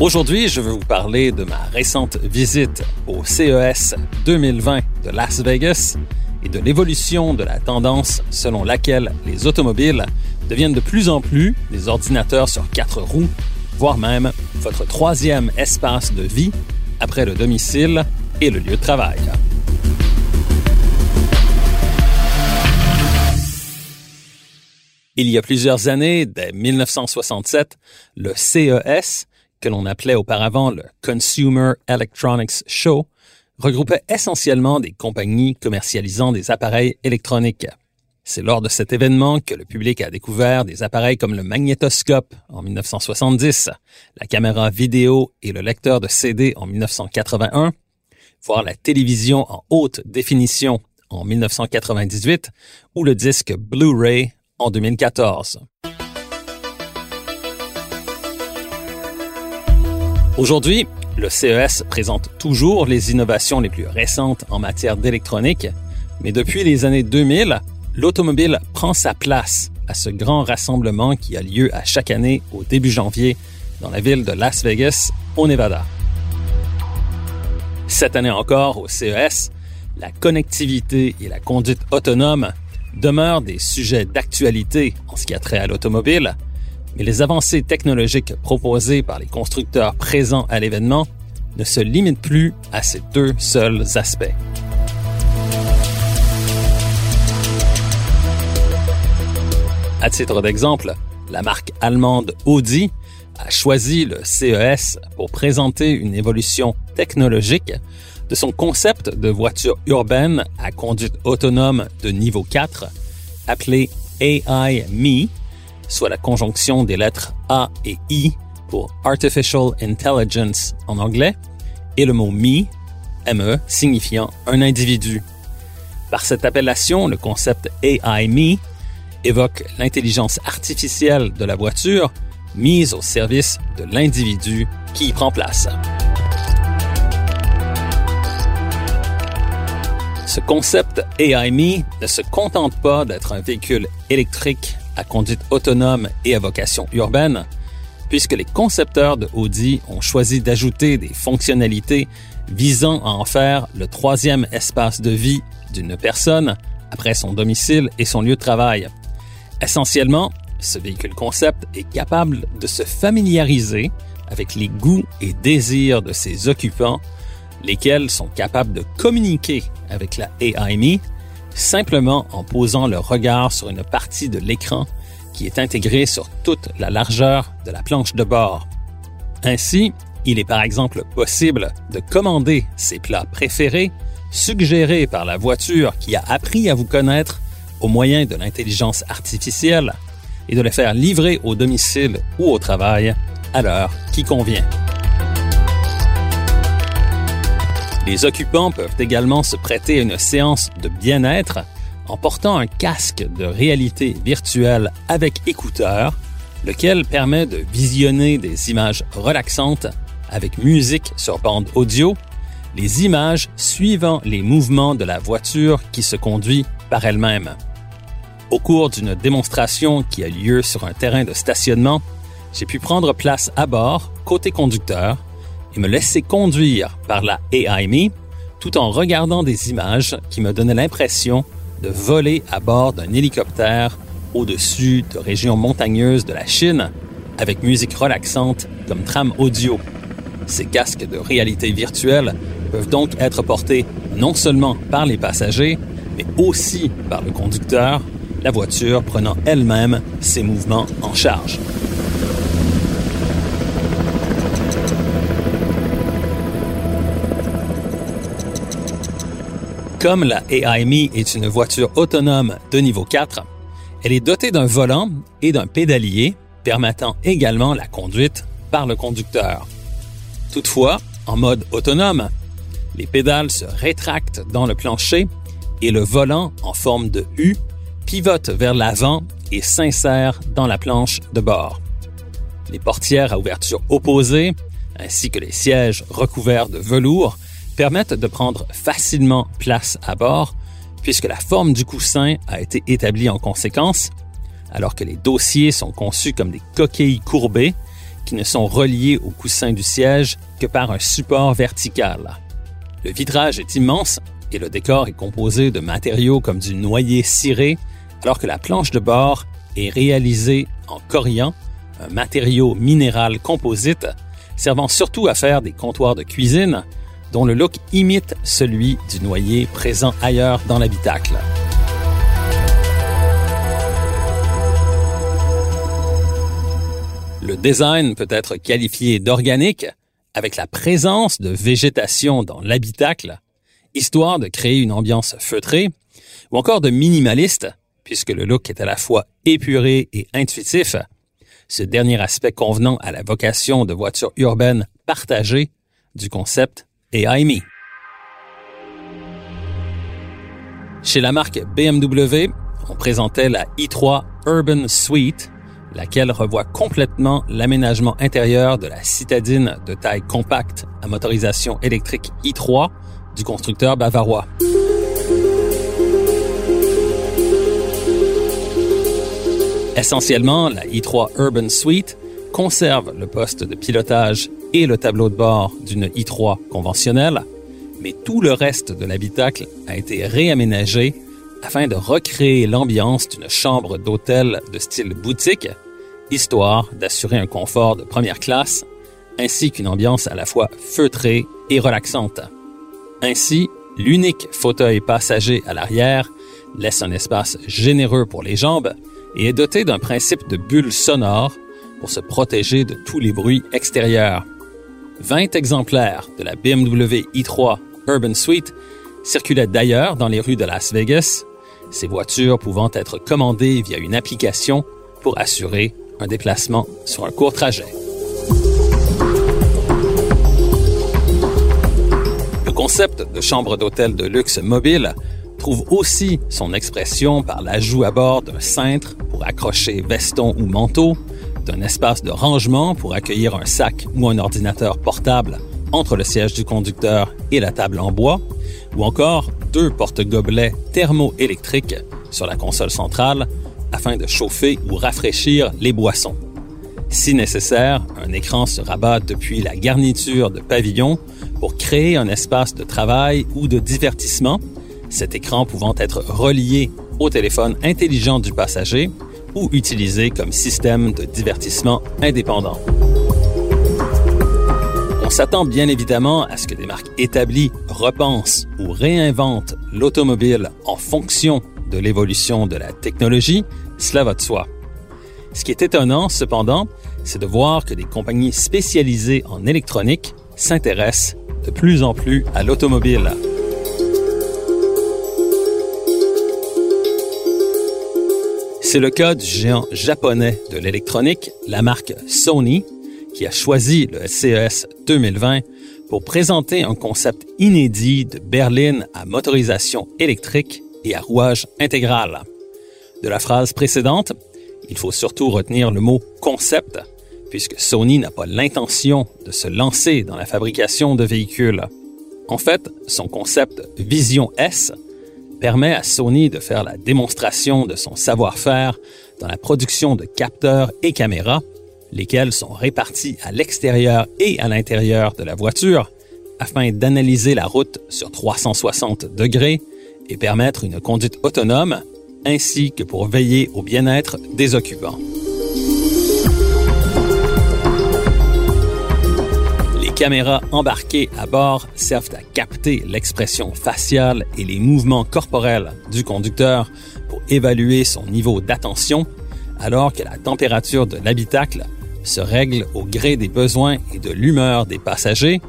Aujourd'hui, je veux vous parler de ma récente visite au CES 2020 de Las Vegas et de l'évolution de la tendance selon laquelle les automobiles deviennent de plus en plus des ordinateurs sur quatre roues, voire même votre troisième espace de vie après le domicile et le lieu de travail. Il y a plusieurs années, dès 1967, le CES que l'on appelait auparavant le Consumer Electronics Show, regroupait essentiellement des compagnies commercialisant des appareils électroniques. C'est lors de cet événement que le public a découvert des appareils comme le magnétoscope en 1970, la caméra vidéo et le lecteur de CD en 1981, voire la télévision en haute définition en 1998 ou le disque Blu-ray en 2014. Aujourd'hui, le CES présente toujours les innovations les plus récentes en matière d'électronique, mais depuis les années 2000, l'automobile prend sa place à ce grand rassemblement qui a lieu à chaque année au début janvier dans la ville de Las Vegas, au Nevada. Cette année encore, au CES, la connectivité et la conduite autonome demeurent des sujets d'actualité en ce qui a trait à l'automobile, mais les avancées technologiques proposées par les constructeurs présents à l'événement ne se limitent plus à ces deux seuls aspects. À titre d'exemple, la marque allemande Audi a choisi le CES pour présenter une évolution technologique de son concept de voiture urbaine à conduite autonome de niveau 4, appelé AI Me, soit la conjonction des lettres A et I pour Artificial Intelligence en anglais, et le mot me, ME, signifiant un individu. Par cette appellation, le concept AI Me évoque l'intelligence artificielle de la voiture mise au service de l'individu qui y prend place. Ce concept AI Me ne se contente pas d'être un véhicule électrique à conduite autonome et à vocation urbaine, puisque les concepteurs de Audi ont choisi d'ajouter des fonctionnalités visant à en faire le troisième espace de vie d'une personne après son domicile et son lieu de travail. Essentiellement, ce véhicule concept est capable de se familiariser avec les goûts et désirs de ses occupants, lesquels sont capables de communiquer avec la AIME simplement en posant le regard sur une partie de l'écran qui est intégrée sur toute la largeur de la planche de bord. Ainsi, il est par exemple possible de commander ses plats préférés suggérés par la voiture qui a appris à vous connaître au moyen de l'intelligence artificielle et de les faire livrer au domicile ou au travail à l'heure qui convient. Les occupants peuvent également se prêter à une séance de bien-être en portant un casque de réalité virtuelle avec écouteurs, lequel permet de visionner des images relaxantes avec musique sur bande audio, les images suivant les mouvements de la voiture qui se conduit par elle-même. Au cours d'une démonstration qui a lieu sur un terrain de stationnement, j'ai pu prendre place à bord, côté conducteur, et me laisser conduire par la AIME tout en regardant des images qui me donnaient l'impression de voler à bord d'un hélicoptère au-dessus de régions montagneuses de la Chine avec musique relaxante comme trame audio. Ces casques de réalité virtuelle peuvent donc être portés non seulement par les passagers, mais aussi par le conducteur, la voiture prenant elle-même ses mouvements en charge. Comme la AIME est une voiture autonome de niveau 4, elle est dotée d'un volant et d'un pédalier permettant également la conduite par le conducteur. Toutefois, en mode autonome, les pédales se rétractent dans le plancher et le volant, en forme de U, pivote vers l'avant et s'insère dans la planche de bord. Les portières à ouverture opposée, ainsi que les sièges recouverts de velours, permettent de prendre facilement place à bord, puisque la forme du coussin a été établie en conséquence, alors que les dossiers sont conçus comme des coquilles courbées qui ne sont reliées au coussin du siège que par un support vertical. Le vitrage est immense et le décor est composé de matériaux comme du noyer ciré, alors que la planche de bord est réalisée en corian, un matériau minéral composite servant surtout à faire des comptoirs de cuisine dont le look imite celui du noyer présent ailleurs dans l'habitacle. Le design peut être qualifié d'organique avec la présence de végétation dans l'habitacle, histoire de créer une ambiance feutrée, ou encore de minimaliste, puisque le look est à la fois épuré et intuitif, ce dernier aspect convenant à la vocation de voiture urbaine partagée du concept et AIME. Chez la marque BMW, on présentait la i3 Urban Suite, laquelle revoit complètement l'aménagement intérieur de la citadine de taille compacte à motorisation électrique i3 du constructeur bavarois. Essentiellement, la i3 Urban Suite conserve le poste de pilotage et le tableau de bord d'une i3 conventionnelle, mais tout le reste de l'habitacle a été réaménagé afin de recréer l'ambiance d'une chambre d'hôtel de style boutique, histoire d'assurer un confort de première classe ainsi qu'une ambiance à la fois feutrée et relaxante. Ainsi, l'unique fauteuil passager à l'arrière laisse un espace généreux pour les jambes et est doté d'un principe de bulle sonore pour se protéger de tous les bruits extérieurs. 20 exemplaires de la BMW i3 Urban Suite circulaient d'ailleurs dans les rues de Las Vegas, ces voitures pouvant être commandées via une application pour assurer un déplacement sur un court trajet. Le concept de chambre d'hôtel de luxe mobile trouve aussi son expression par l'ajout à bord d'un cintre pour accrocher veston ou manteau, d'un espace de rangement pour accueillir un sac ou un ordinateur portable entre le siège du conducteur et la table en bois, ou encore deux porte-gobelets thermoélectriques sur la console centrale afin de chauffer ou rafraîchir les boissons. Si nécessaire, un écran se rabat depuis la garniture de pavillon pour créer un espace de travail ou de divertissement, cet écran pouvant être relié au téléphone intelligent du passager ou utilisé comme système de divertissement indépendant. On s'attend bien évidemment à ce que des marques établies repensent ou réinventent l'automobile en fonction de l'évolution de la technologie, cela va de soi. Ce qui est étonnant, cependant, c'est de voir que des compagnies spécialisées en électronique s'intéressent de plus en plus à l'automobile. C'est le cas du géant japonais de l'électronique, la marque Sony, qui a choisi le CES 2020 pour présenter un concept inédit de berline à motorisation électrique et à rouage intégral. De la phrase précédente, il faut surtout retenir le mot concept, puisque Sony n'a pas l'intention de se lancer dans la fabrication de véhicules. En fait, son concept Vision S permet à Sony de faire la démonstration de son savoir-faire dans la production de capteurs et caméras, lesquels sont répartis à l'extérieur et à l'intérieur de la voiture afin d'analyser la route sur 360 degrés et permettre une conduite autonome, ainsi que pour veiller au bien-être des occupants. Caméras embarquées à bord servent à capter l'expression faciale et les mouvements corporels du conducteur pour évaluer son niveau d'attention, alors que la température de l'habitacle se règle au gré des besoins et de l'humeur des passagers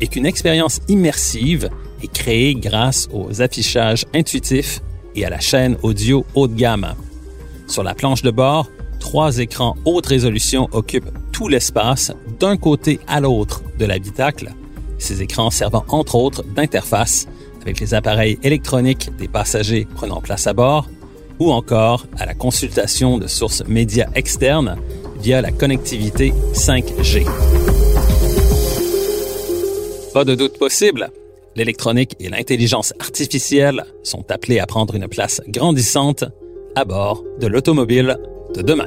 et qu'une expérience immersive est créée grâce aux affichages intuitifs et à la chaîne audio haut de gamme. Sur la planche de bord, trois écrans haute résolution occupent tout l'espace d'un côté à l'autre de l'habitacle, ces écrans servant entre autres d'interface avec les appareils électroniques des passagers prenant place à bord ou encore à la consultation de sources médias externes via la connectivité 5G. Pas de doute possible, l'électronique et l'intelligence artificielle sont appelés à prendre une place grandissante à bord de l'automobile de demain.